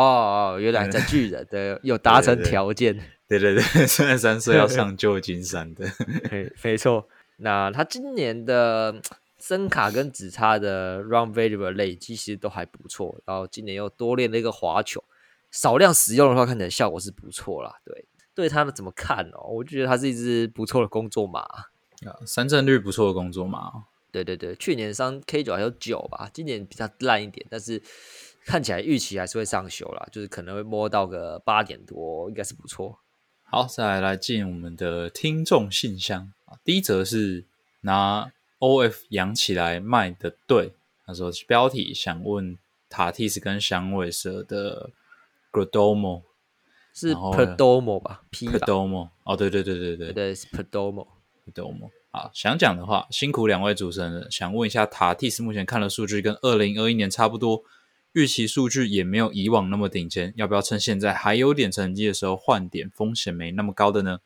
哦，原来在巨人，对，有达成条件，对对对，三十三岁要上旧金山的，[laughs] 没没错。那他今年的声卡跟指叉的 run variable 累积其实都还不错，然后今年又多练了一个滑球。少量使用的话，看起来效果是不错啦。对，对它的怎么看哦？我就觉得它是一只不错的工作马啊，三振率不错的工作马。对对对，去年三 K 九还有九吧，今年比较烂一点，但是看起来预期还是会上修啦，就是可能会摸到个八点多，应该是不错。好，再来来进我们的听众信箱啊，第一则是拿 OF 养起来卖的对，他说标题想问塔蒂斯跟响尾蛇的。Perdomo 是 Perdomo 吧？Perdomo 哦，对对对对对对，是 Perdomo。Perdomo 好，想讲的话，辛苦两位主持人了。想问一下，塔蒂斯目前看的数据跟二零二一年差不多，预期数据也没有以往那么顶尖，要不要趁现在还有点成绩的时候换点，风险没那么高的呢？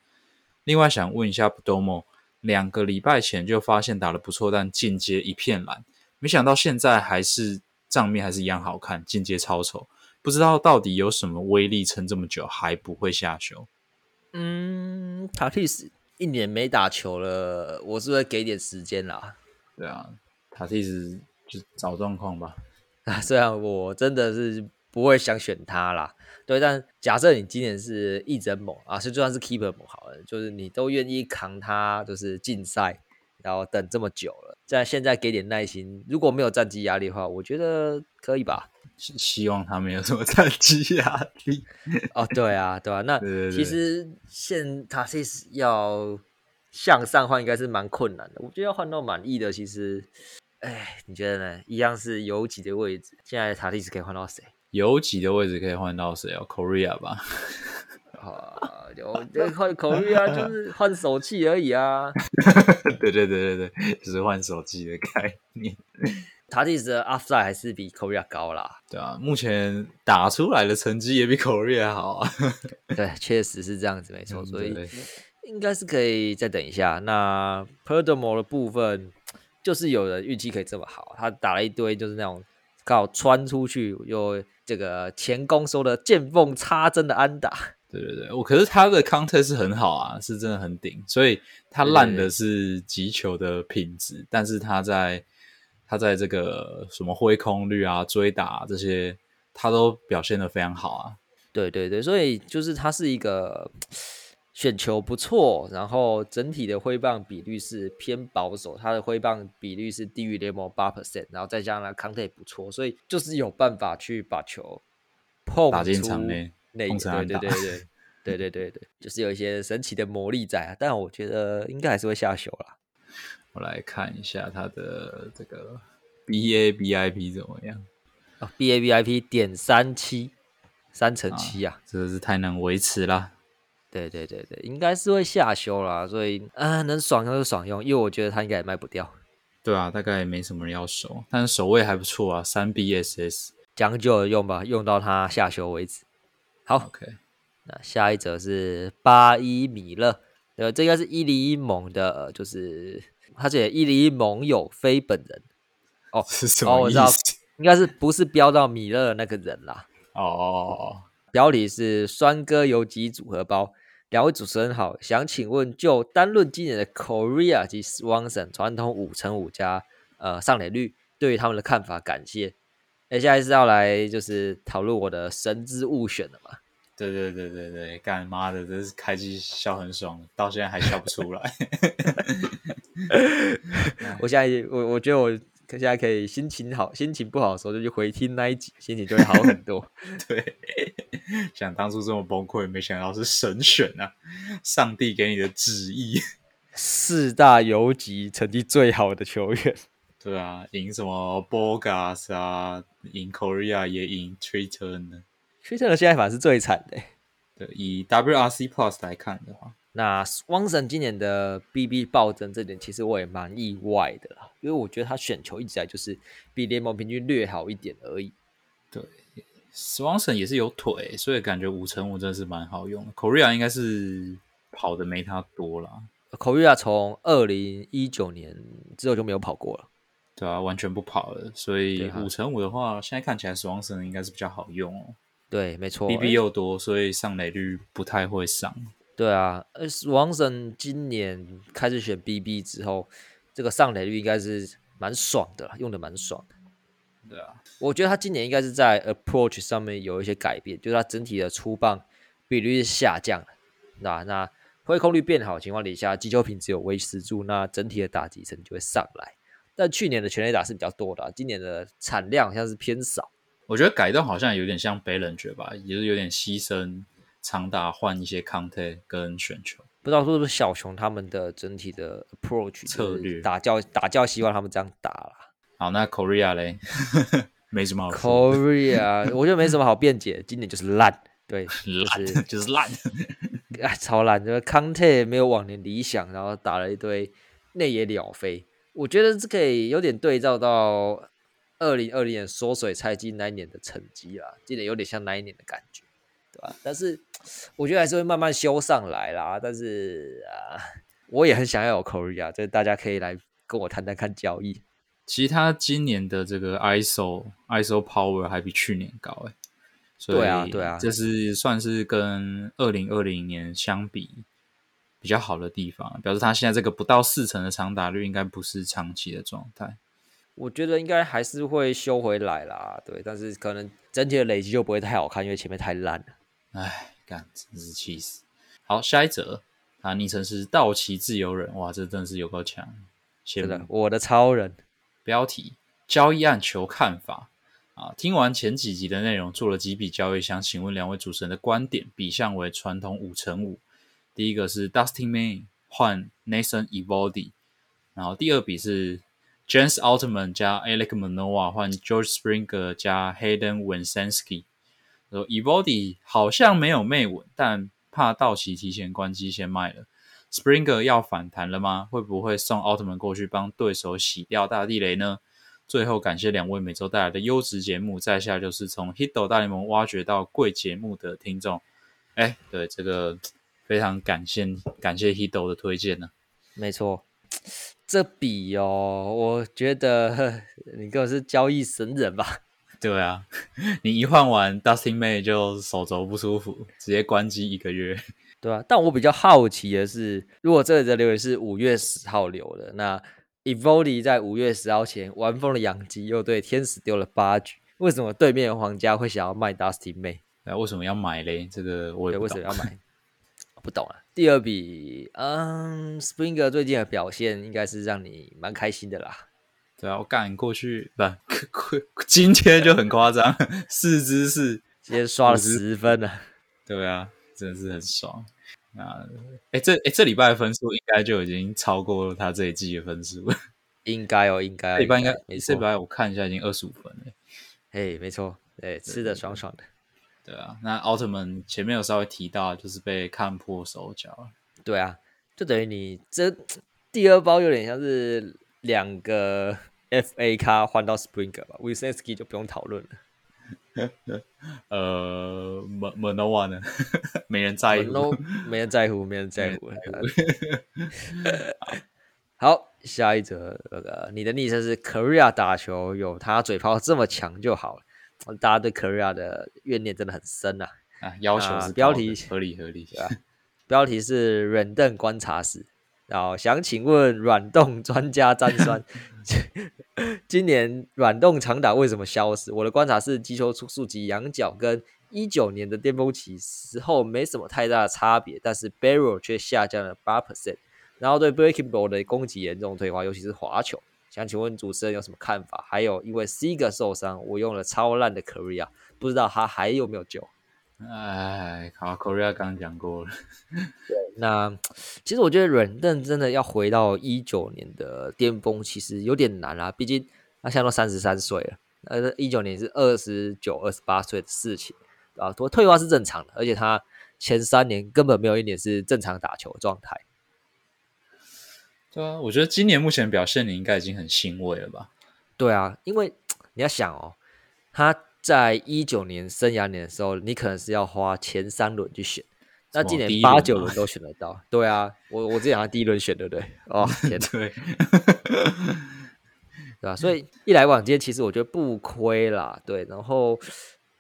另外想问一下，Perdomo 两个礼拜前就发现打得不错，但进阶一片蓝，没想到现在还是账面还是一样好看，进阶超丑。不知道到底有什么威力撑这么久还不会下球？嗯，塔蒂斯一年没打球了，我是不是给点时间啦？对啊，塔蒂斯就找状况吧。啊，[laughs] 虽然我真的是不会想选他啦，对，但假设你今年是一整猛啊，是就算是 keeper 猛好了，就是你都愿意扛他，就是竞赛，然后等这么久了，在现在给点耐心，如果没有战绩压力的话，我觉得可以吧。希望他没有什么战绩压力哦，对啊，对啊，那其实现他其实要向上换，应该是蛮困难的。我觉得要换到满意的，其实，哎，你觉得呢？一样是游击的位置，现在塔蒂斯可以换到谁？游击的位置可以换到谁啊？Korea 吧？啊，[laughs] 就换 Korea 就是换手气而已啊。[laughs] 对对对对对，就是换手气的概念。塔蒂斯的 upside 还是比 Korea 高啦，对啊，目前打出来的成绩也比 Korea 好啊。[laughs] 对，确实是这样子，没错，所以应该是可以再等一下。那 Perdomo 的部分，就是有人运气可以这么好，他打了一堆就是那种靠穿出去又这个前攻收的见缝插针的安打。对对对，我可是他的 counter 是很好啊，是真的很顶，所以他烂的是击球的品质，但是他在。他在这个什么挥空率啊、追打、啊、这些，他都表现的非常好啊。对对对，所以就是他是一个选球不错，然后整体的挥棒比率是偏保守，他的挥棒比率是低于联盟八 percent，然后再加上他康也不错，所以就是有办法去把球碰打进场内，内对对对对对对对对，就是有一些神奇的魔力在啊，但我觉得应该还是会下球啦。我来看一下他的这个 B A B I P 怎么样啊？B A B I P 点三七三乘七啊，真的是太难维持了。对对对对，应该是会下修啦，所以啊，能爽用就爽用，因为我觉得它应该也卖不掉。对啊，大概也没什么人要收，但是守卫还不错啊，三 B S S，将就的用吧，用到它下修为止。好，OK，那下一则是八一米勒。呃，这应该是伊犁一盟的，就是他写伊犁盟友非本人哦，[laughs] 是什哦，我知道么意思？，应该是不是标到米勒的那个人啦？哦标题是酸哥游击组合包。两位主持人好，想请问就单论今年的 Korea 及 Swanson 传统五乘五加呃上垒率，对于他们的看法，感谢。哎，现在是要来就是讨论我的神之物选了嘛？对对对对对，干妈的，真是开机笑很爽，到现在还笑不出来。[laughs] 我现在我我觉得我现在可以心情好，心情不好的时候就去回听那一集，心情就会好很多。[laughs] 对，想当初这么崩溃，没想到是神选啊！上帝给你的旨意。[laughs] 四大游击成绩最好的球员，对啊，赢什么 Bogas 啊，赢 Korea 也赢 Twitter 呢。崔特的现在反而是最惨的欸。对，以 WRC Plus 来看的话，那汪神今年的 BB 暴增这点，其实我也蛮意外的啦，因为我觉得他选球一直来就是比联盟平均略好一点而已。Swanson 也是有腿，所以感觉五乘五真的是蛮好用的。Korea 应该是跑的没他多啦。Korea 从二零一九年之后就没有跑过了。对啊，完全不跑了，所以五乘五的话，现在看起来 Swanson 应该是比较好用哦。对，没错 BB 又多，所以上垒率不太会上。对啊，呃，王神今年开始选 BB 之后，这个上垒率应该是蛮爽的啦，用的蛮爽的。对啊，我觉得他今年应该是在 approach 上面有一些改变，就是他整体的出棒比率是下降了。那那挥空率变好的情况底下，击球品质有维持住，那整体的打击成就会上来。但去年的全垒打是比较多的啊、今年的产量好像是偏少。我觉得改动好像有点像北冷爵吧，也是有点牺牲长打换一些 contact 跟选球。不知道是不是小熊他们的整体的 approach 策略打教打教希望他们这样打啦。好，那 Korea 嘞，[laughs] 没什么好说 Korea [laughs] 我觉得没什么好辩解，今年就是烂，对，[laughs] 的，就是烂就是烂。哎，超烂，就是康泰没有往年理想，然后打了一堆内野鸟飞。我觉得这可以有点对照到二零二零年缩水赛季那一年的成绩啦，今年有点像那一年的感觉，对吧？但是我觉得还是会慢慢修上来啦。但是啊，我也很想要有 Korea，这大家可以来跟我谈谈看交易。其实他今年的这个 ISO ISO power 还比去年高哎，所以对啊对啊这是算是跟二零二零年相比比较好的地方，表示他现在这个不到四成的长打率应该不是长期的状态。我觉得应该还是会修回来啦，对，但是可能整体的累积就不会太好看，因为前面太烂了。唉，干真是气死。好，下一则，啊昵称是道奇自由人，哇，这真的是有够强，羡真的，我的超人。标题：交易案求看法啊！听完前几集的内容，做了几笔交易，想请问两位主持人的观点。比项为传统五乘五，第一个是 Dustin May 换 Nathan Evaldi，然后第二笔是 James Altman 加 Alec Manoa 换 George Springer 加 Hayden w i n s e n s k y。说 Evaldi 好像没有妹稳，但怕道奇提前关机先卖了。Springer 要反弹了吗？会不会送奥特曼过去帮对手洗掉大地雷呢？最后感谢两位每周带来的优质节目，在下就是从 Hito 大联盟挖掘到贵节目的听众。哎，对这个非常感谢感谢 Hito 的推荐呢。没错，这笔哦，我觉得呵你跟我是交易神人吧？[laughs] 对啊，[laughs] 你一换完 Dustin May 就手肘不舒服，直接关机一个月。[laughs] 对啊、但我比较好奇的是，如果这里的留言是五月十号留的，那 Evoli 在五月十号前玩疯了养鸡，又对天使丢了八局，为什么对面的皇家会想要卖 Dustin May？那为什么要买嘞？这个我也，为什么。要买？不懂啊。第二笔，嗯，Springer 最近的表现应该是让你蛮开心的啦。对啊，我赶过去不，今天就很夸张，[laughs] 四支是，今天刷了十分了，对啊，真的是很爽。啊，哎，这哎这礼拜的分数应该就已经超过了他这一季的分数。应该哦，应该哦，这礼拜应该没错这礼。拜我看一下已经二十五分了。哎，没错，对，吃的爽爽的。对啊，那奥特曼前面有稍微提到，就是被看破手脚。对啊，就等于你这第二包有点像是两个 [laughs] FA 卡换到 Springer 吧 w i s n s k y 就不用讨论了。[laughs] 呃，没没 no one 呢？[laughs] 没人在乎，都没人在乎，没人在乎。好，下一则，那个你的昵称是 Korea 打球，有他嘴炮这么强就好了。大家对 Korea 的怨念真的很深呐。啊，要求是标题合理合理，啊？标题是软凳观察室，然后想请问软动专家詹 [laughs] 酸，今年软动长打为什么消失？我的观察是击球出速及仰角跟一九年的巅峰期时候没什么太大的差别，但是 barrel 却下降了八 percent。然后对 breaking ball 的攻击严重退化，尤其是滑球。想请问主持人有什么看法？还有，因为 C 哥受伤，我用了超烂的 Korea，不知道他还有没有救？哎，好，Korea 刚讲过了。[laughs] 对，那其实我觉得软凳真的要回到一九年的巅峰，其实有点难啦。毕竟他现在都三十三岁了，呃，一九年是二十九、二十八岁的事情啊，退退化是正常的，而且他前三年根本没有一年是正常打球状态。对啊，我觉得今年目前表现你应该已经很欣慰了吧？对啊，因为 [tsk] 你要想哦，他在一九年生涯年的时候，你可能是要花前三轮去选，那今年八九轮都选得到。对啊，我我之前好像第一轮选，对不对？[laughs] 哦，天，对，[laughs] 对吧？所以一来往间，其实我觉得不亏啦。对，然后。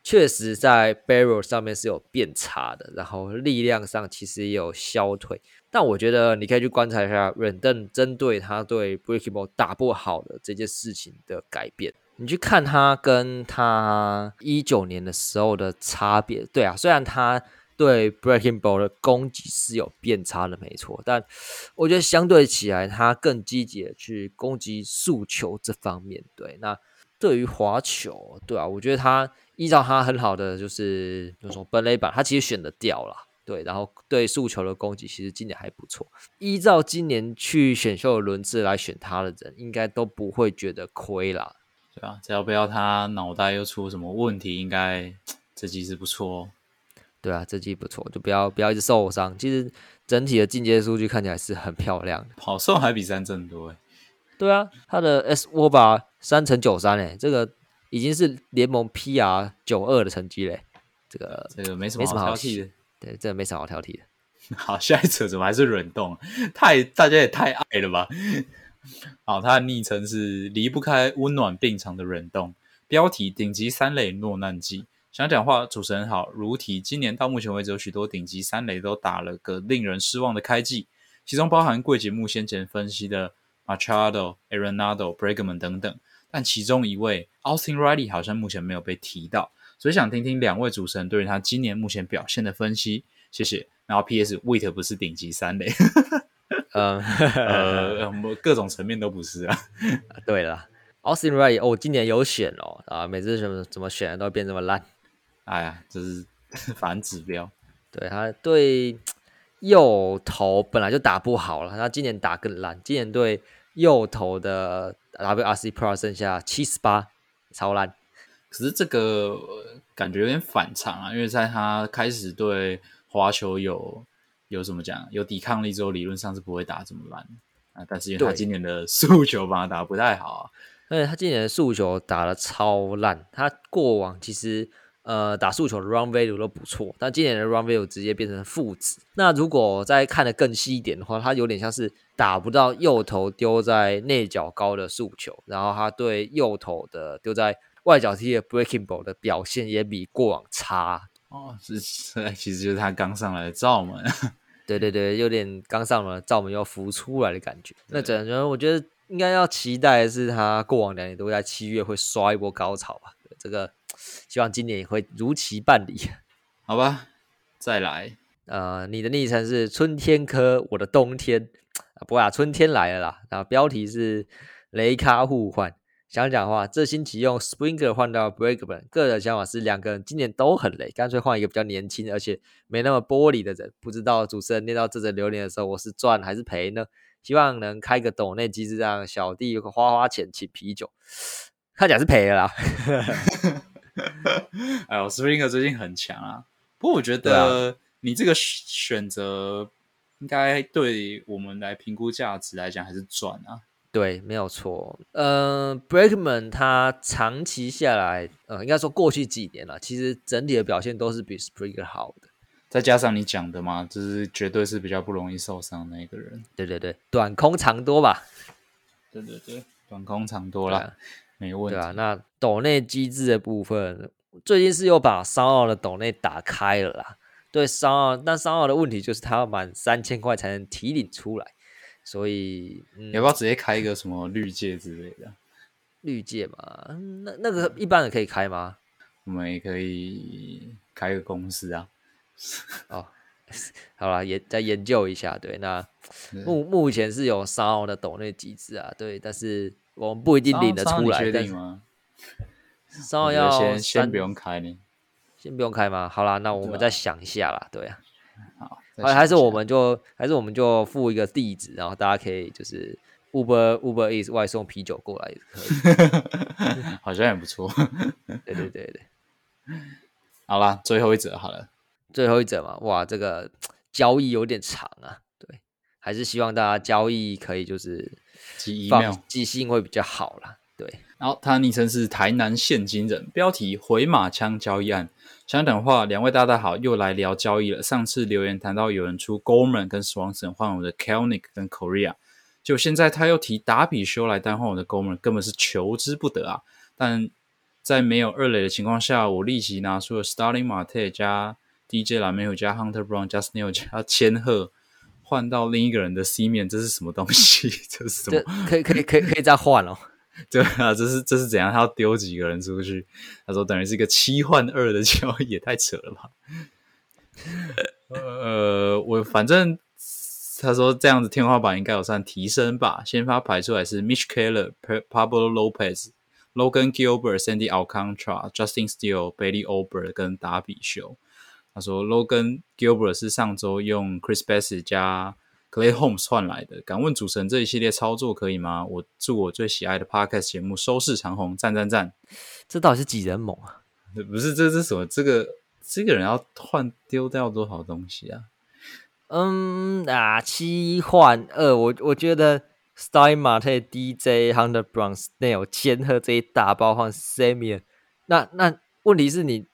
确实在 barrel 上面是有变差的，然后力量上其实也有消退，但我觉得你可以去观察一下软凳针对他对 breaking ball 打不好的这件事情的改变。你去看他跟他一九年的时候的差别，对啊，虽然他对 breaking ball 的攻击是有变差的，没错，但我觉得相对起来，他更积极的去攻击速球这方面。对，那对于滑球，对啊，我觉得他。依照他很好的就是就说本垒板，他其实选的掉了，对，然后对速球的攻击其实今年还不错。依照今年去选秀的轮次来选他的人，应该都不会觉得亏啦。对啊，只要不要他脑袋又出什么问题，应该 [tsk] 这季是不错。哦对啊，这季不错，就不要不要一直受伤。其实整体的进阶数据看起来是很漂亮的，跑送还比三振多哎。对啊，他的 S 沃巴三乘九三哎，这个。已经是联盟 PR 九二的成绩嘞，这个这个没什么好挑剔的，对，这没什么好挑剔的。[laughs] 好，下一则怎么还是冷冻？太大家也太爱了吧！好，他的昵称是离不开温暖病床的冷冻。标题：顶级三垒落难记。想讲话，主持人好。如题：今年到目前为止，有许多顶级三垒都打了个令人失望的开季，其中包含贵节目先前分析的 Machado、Arenado、Bregman 等等。但其中一位 Austin Riley 好像目前没有被提到，所以想听听两位主持人对于他今年目前表现的分析。谢谢。然后 P.S. Wait 不是顶级三垒，[laughs] 呃呃，各种层面都不是啊。对了，Austin Riley 哦，今年有选哦啊，每次怎么怎么选都变这么烂。哎呀，这是 [laughs] 反指标。对他对右投本来就打不好了，他今年打更烂。今年对右投的。WRC Pro 剩下七十八，超烂。可是这个感觉有点反常啊，因为在他开始对滑球有有什么讲有抵抗力之后，理论上是不会打这么烂啊。但是因为他今年的速球反而打不太好啊，而且他今年的速球打的超烂。他过往其实。呃，打速球的 run value 都不错，但今年的 run value 直接变成负值。那如果再看得更细一点的话，他有点像是打不到右头丢在内角高的速球，然后他对右头的丢在外角踢的 breaking ball 的表现也比过往差。哦，是，其实就是他刚上来的罩门。[laughs] 对对对，有点刚上了罩门要浮出来的感觉。那整个我觉得应该要期待的是他过往两年都在七月会刷一波高潮吧。这个。希望今年也会如期办理，[laughs] 好吧？再来，呃，你的昵称是春天科，我的冬天啊，不啊，春天来了啦。然后标题是雷卡互换，想讲话，这星期用 Springer 换到 Bregman，个人想法是两个人今年都很累，干脆换一个比较年轻而且没那么玻璃的人。不知道主持人念到这则留言的时候，我是赚还是赔呢？希望能开个抖内机制，让小弟花花钱请啤酒，看起来是赔了啦。[laughs] 哎呦，Springer 最近很强啊！不过我觉得你这个选择应该对我们来评估价值来讲还是赚啊。对，没有错。呃，Breakman 他长期下来，呃，应该说过去几年了，其实整体的表现都是比 Springer 好的。再加上你讲的嘛，就是绝对是比较不容易受伤的那个人。对对对，短空长多吧？对对对，短空长多了，没问题。对啊，那斗内机制的部分，最近是又把商奥的斗内打开了啦。对商奥，但商奥的问题就是他要满三千块才能提领出来，所以要不要直接开一个什么绿界之类的？绿界嘛，那那个一般人可以开吗？我们也可以开个公司啊。[laughs] 哦，好了，也再研究一下。对，那目目前是有三奥的斗内机制啊，对，但是我们不一定领得出来。确定吗？商奥要先先不用开呢。先不用开吗？好啦，那我们再想一下啦。对啊，好，还还是我们就还是我们就附一个地址，然后大家可以就是 Uber Uber Eats 外送啤酒过来也可以，[laughs] 好像也不错。[laughs] 对对对对，好啦，最后一则好了，最后一则嘛，哇，这个交易有点长啊，对，还是希望大家交易可以就是寄 email 寄信会比较好啦。对。然后他昵称是台南现金人，标题回马枪交易案。相等话，两位大大好，又来聊交易了。上次留言谈到有人出 Gorman 跟 Swanson 换我的 Kelnick 跟 Korea，就现在他又提达比修来单换我的 Gorman，根本是求之不得啊！但在没有二垒的情况下，我立即拿出了 Starling Marte 加 DJ 蓝莓加 Hunter Brown 加 Snell 加千鹤，换到另一个人的 C 面，这是什么东西？[laughs] 这是什么？可以可以可以可以再换哦。对啊，这是这是怎样？他要丢几个人出去？他说等于是一个七换二的交易，也太扯了吧！呃，我反正他说这样子天花板应该有算提升吧。先发排出来是 Mitch Keller、Pablo Lopez、Logan Gilbert、Sandy Alcantara、Justin Steele、Bailey Ober 跟达比修。他说 Logan Gilbert 是上周用 Chris Bass 加。Clay Holmes 换来的，敢问主持人这一系列操作可以吗？我祝我最喜爱的 Podcast 节目收视长虹，赞赞赞！[laughs] 这到底是几人猛啊？不是，这是什么？这个这个人要换丢掉多少东西啊？嗯啊，七换二，我我觉得 Stein Marte DJ Hunter Brown Snail 千鹤这一大包换 Samuel，那那问题是你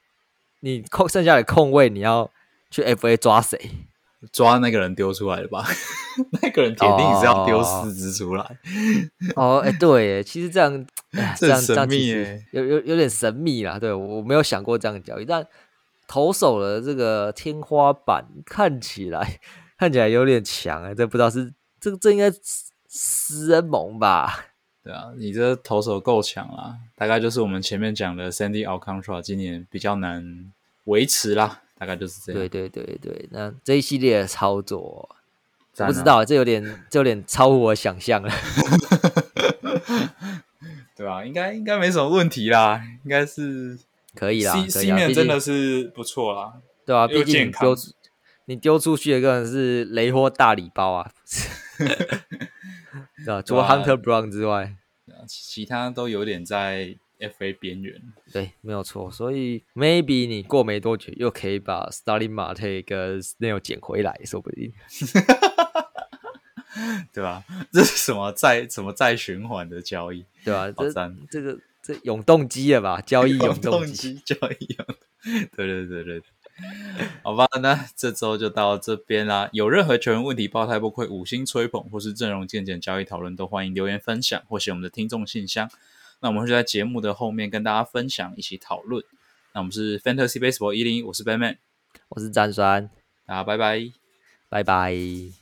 你空剩下的空位，你要去 FA 抓谁？抓那个人丢出来的吧，[laughs] 那个人铁定是要丢四只出来。哦，哎，对，其实这样这样神秘，有有有点神秘啦。对我没有想过这样交易，但投手的这个天花板看起来 [laughs] 看起来有点强哎，这不知道是这个这应该私人盟吧？对啊，你这投手够强啦，大概就是我们前面讲的 Sandy Alcantara 今年比较难维持啦。大概就是这样。对对对对，那这一系列的操作，不知道这有点这有点超乎我想象了。[laughs] 对吧？应该应该没什么问题啦，应该是可以啦。C 面真的是不错啦，对啊？毕竟丢你丢出去的个人是雷货大礼包啊，[laughs] 对吧？除了 Hunter Brown 之外，其他都有点在。F.A. 边缘，对，没有错。所以 maybe 你过没多久又可以把 Starling Marte 跟 Snail 捡回来，说不定，[laughs] 对吧？这是什么再什么再循环的交易，对吧？这这个这永动机了吧？交易永动机，交易永，对对对对对。好吧，那这周就到这边啦。有任何球员问题，爆胎不愧五星吹捧，或是阵容见解交易讨论，都欢迎留言分享，或写我们的听众信箱。那我们会在节目的后面跟大家分享，一起讨论。那我们是 Fantasy Baseball 一零一，我是 Batman，我是詹酸，大家拜拜，拜拜。